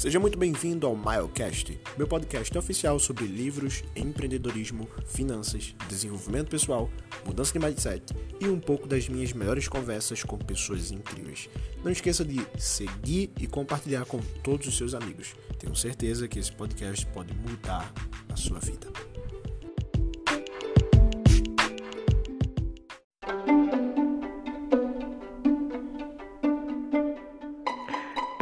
Seja muito bem-vindo ao Milecast, meu podcast oficial sobre livros, empreendedorismo, finanças, desenvolvimento pessoal, mudança de mindset e um pouco das minhas melhores conversas com pessoas incríveis. Não esqueça de seguir e compartilhar com todos os seus amigos. Tenho certeza que esse podcast pode mudar a sua vida.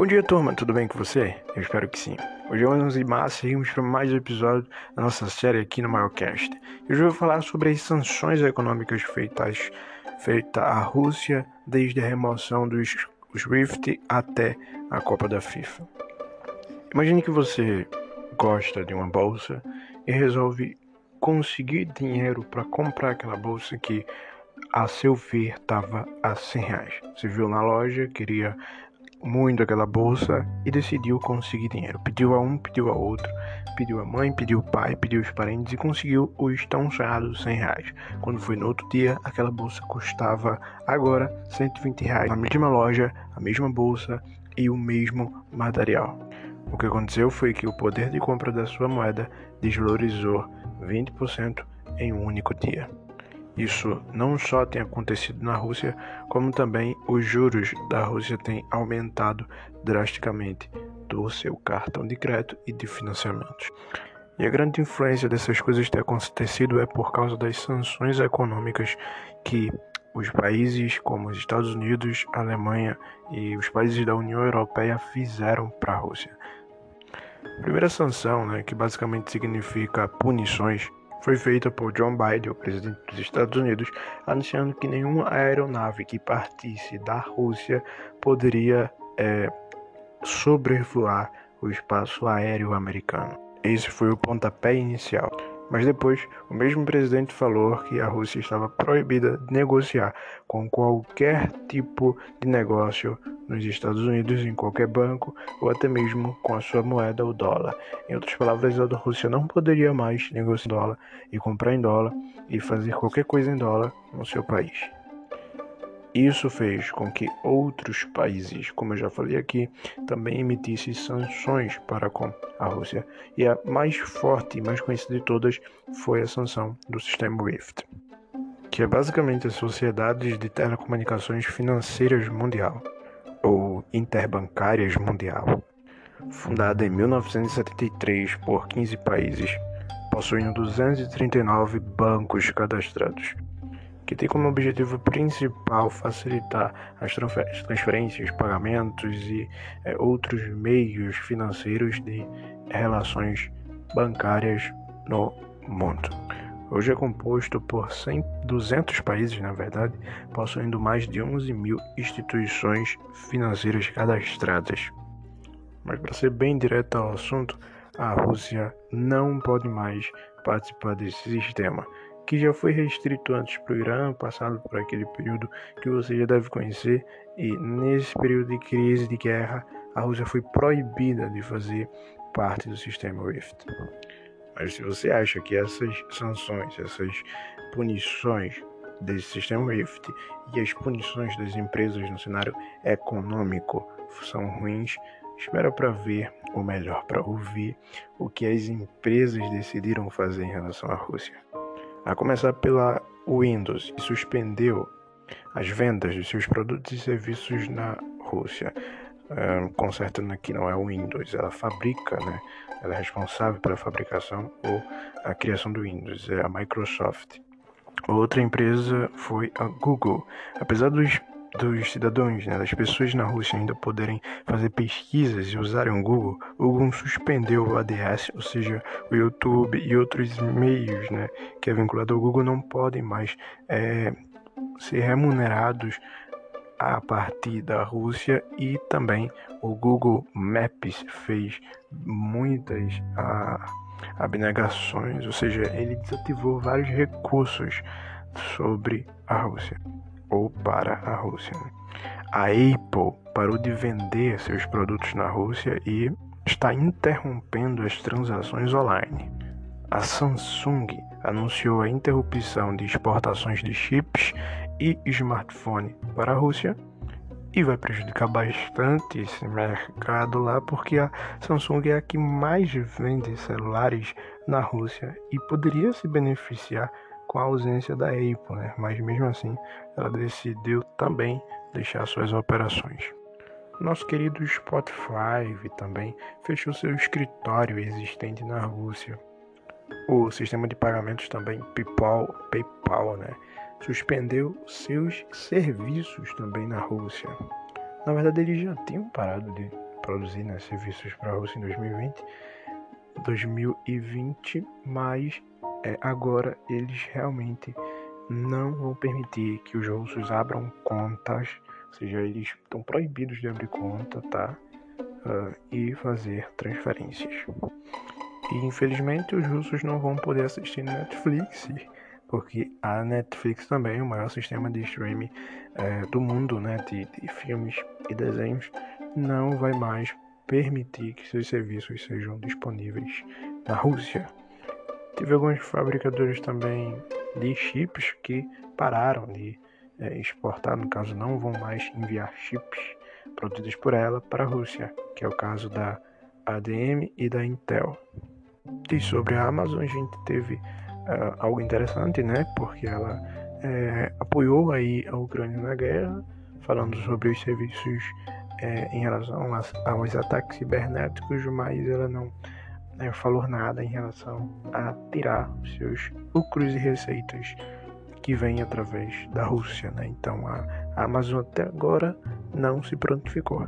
Dia, turma, tudo bem com você? Eu espero que sim. Hoje é 11 de março e seguimos para mais um episódio da nossa série aqui no Milecast. Hoje eu vou falar sobre as sanções econômicas feitas, feitas à Rússia desde a remoção dos SWIFT até a Copa da FIFA. Imagine que você gosta de uma bolsa e resolve conseguir dinheiro para comprar aquela bolsa que, a seu ver, estava a 100 reais. Você viu na loja, queria muito aquela bolsa e decidiu conseguir dinheiro. Pediu a um, pediu a outro, pediu a mãe, pediu o pai, pediu os parentes e conseguiu os tão sonhados 100 reais. Quando foi no outro dia, aquela bolsa custava agora 120 reais. Na mesma loja, a mesma bolsa e o mesmo material. O que aconteceu foi que o poder de compra da sua moeda desvalorizou 20% em um único dia. Isso não só tem acontecido na Rússia, como também os juros da Rússia têm aumentado drasticamente do seu cartão de crédito e de financiamentos. E a grande influência dessas coisas ter acontecido é por causa das sanções econômicas que os países como os Estados Unidos, Alemanha e os países da União Europeia fizeram para a Rússia. A primeira sanção, né, que basicamente significa punições, foi feita por John Biden, o presidente dos Estados Unidos, anunciando que nenhuma aeronave que partisse da Rússia poderia é, sobrevoar o espaço aéreo americano. Esse foi o pontapé inicial. Mas depois, o mesmo presidente falou que a Rússia estava proibida de negociar com qualquer tipo de negócio nos Estados Unidos, em qualquer banco, ou até mesmo com a sua moeda, o dólar. Em outras palavras, a Rússia não poderia mais negociar em dólar e comprar em dólar e fazer qualquer coisa em dólar no seu país. Isso fez com que outros países, como eu já falei aqui, também emitissem sanções para com a Rússia. E a mais forte e mais conhecida de todas foi a sanção do sistema SWIFT, que é basicamente as sociedades de telecomunicações financeiras mundial, ou interbancárias mundial, fundada em 1973 por 15 países, possuindo 239 bancos cadastrados que tem como objetivo principal facilitar as transferências, pagamentos e é, outros meios financeiros de relações bancárias no mundo. Hoje é composto por 100, 200 países, na verdade, possuindo mais de 11 mil instituições financeiras cadastradas. Mas, para ser bem direto ao assunto, a Rússia não pode mais participar desse sistema que já foi restrito antes para o Irã, passado por aquele período que você já deve conhecer, e nesse período de crise, de guerra, a Rússia foi proibida de fazer parte do sistema SWIFT. Mas se você acha que essas sanções, essas punições desse sistema SWIFT e as punições das empresas no cenário econômico são ruins, espera para ver, ou melhor, para ouvir o que as empresas decidiram fazer em relação à Rússia. A começar pela Windows, que suspendeu as vendas de seus produtos e serviços na Rússia. Um, consertando aqui não é o Windows, ela fabrica, né? Ela é responsável pela fabricação ou a criação do Windows, é a Microsoft. Outra empresa foi a Google. Apesar dos dos cidadãos, né, das pessoas na Rússia ainda poderem fazer pesquisas e usarem o Google, o Google suspendeu o ADS, ou seja, o YouTube e outros meios né, que é vinculado ao Google não podem mais é, ser remunerados a partir da Rússia. E também o Google Maps fez muitas ah, abnegações, ou seja, ele desativou vários recursos sobre a Rússia ou para a Rússia. A Apple parou de vender seus produtos na Rússia e está interrompendo as transações online. A Samsung anunciou a interrupção de exportações de chips e smartphone para a Rússia e vai prejudicar bastante esse mercado lá, porque a Samsung é a que mais vende celulares na Rússia e poderia se beneficiar com a ausência da Apple, né? mas mesmo assim ela decidiu também deixar suas operações. Nosso querido Spotify também fechou seu escritório existente na Rússia. O sistema de pagamentos também PayPal, PayPal né, suspendeu seus serviços também na Rússia. Na verdade, eles já tinham parado de produzir né, serviços para a Rússia em 2020, 2020, mas é, agora eles realmente não vão permitir que os russos abram contas, ou seja, eles estão proibidos de abrir conta, tá? Uh, e fazer transferências. E infelizmente os russos não vão poder assistir Netflix, porque a Netflix também é o maior sistema de streaming é, do mundo, né, de, de filmes e desenhos, não vai mais permitir que seus serviços sejam disponíveis na Rússia. Teve alguns fabricadores também de chips que pararam de é, exportar, no caso não vão mais enviar chips produzidos por ela para a Rússia, que é o caso da ADM e da Intel. E sobre a Amazon a gente teve uh, algo interessante, né? Porque ela é, apoiou aí a Ucrânia na guerra, falando sobre os serviços é, em relação aos ataques cibernéticos, mas ela não né, falou nada em relação a tirar os seus lucros e receitas que vêm através da Rússia. Né? Então a, a Amazon até agora não se prontificou.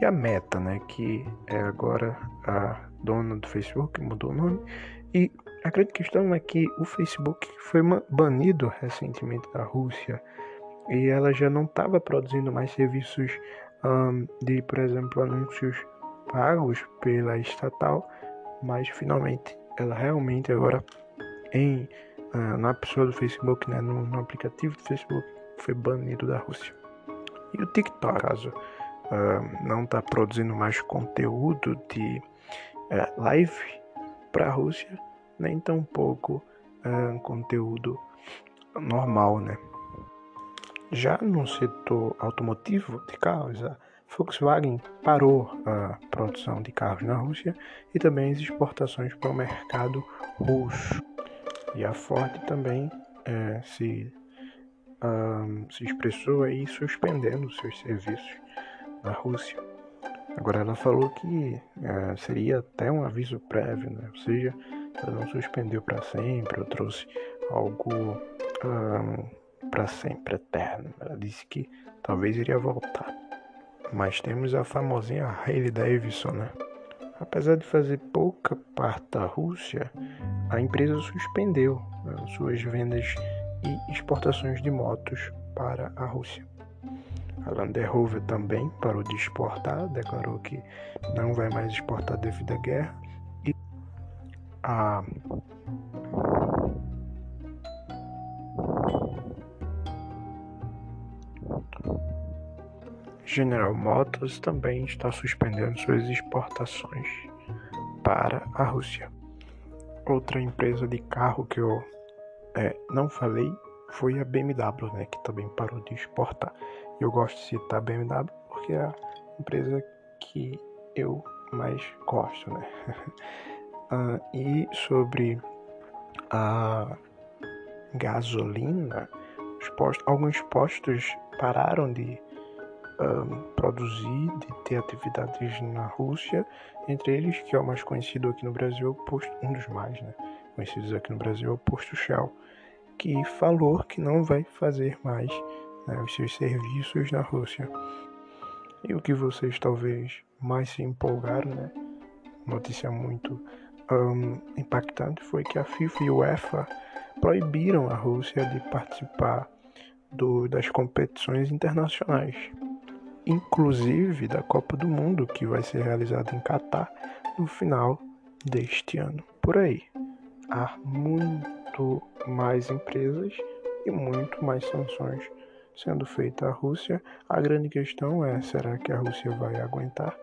E a Meta, né, que é agora a dona do Facebook, mudou o nome. E a grande questão é que o Facebook foi banido recentemente da Rússia e ela já não estava produzindo mais serviços um, de, por exemplo, anúncios pagos pela estatal, mas finalmente ela realmente agora em uh, na pessoa do Facebook, né, no, no, aplicativo do Facebook, foi banido da Rússia. E o TikTok, caso uh, não está produzindo mais conteúdo de uh, live para a Rússia, nem tampouco uh, conteúdo normal, né? Já no setor automotivo de carros, Volkswagen parou a produção de carros na Rússia e também as exportações para o mercado russo. E a Ford também é, se, um, se expressou aí suspendendo seus serviços na Rússia. Agora ela falou que é, seria até um aviso prévio, né? ou seja, ela não suspendeu para sempre, ou trouxe algo um, para sempre, eterno. Ela disse que talvez iria voltar. Mas temos a famosinha Hailey Davidson, né? Apesar de fazer pouca parte da Rússia, a empresa suspendeu né, suas vendas e exportações de motos para a Rússia. A Land Rover também parou de exportar, declarou que não vai mais exportar devido à guerra. E a General Motors também está suspendendo suas exportações para a Rússia. Outra empresa de carro que eu é, não falei foi a BMW, né, que também parou de exportar. Eu gosto de citar a BMW porque é a empresa que eu mais gosto, né? uh, e sobre a gasolina, postos, alguns postos pararam de um, produzir, de ter atividades na Rússia, entre eles, que é o mais conhecido aqui no Brasil, é posto, um dos mais né, conhecidos aqui no Brasil, é o posto Shell, que falou que não vai fazer mais né, os seus serviços na Rússia. E o que vocês talvez mais se empolgaram, né? Notícia muito um, impactante foi que a FIFA e o UEFA proibiram a Rússia de participar do, das competições internacionais inclusive da Copa do Mundo, que vai ser realizada em Catar no final deste ano. Por aí, há muito mais empresas e muito mais sanções sendo feitas à Rússia. A grande questão é: será que a Rússia vai aguentar?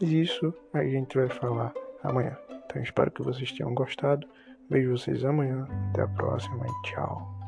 Mas isso a gente vai falar amanhã. Então espero que vocês tenham gostado. Vejo vocês amanhã. Até a próxima e tchau.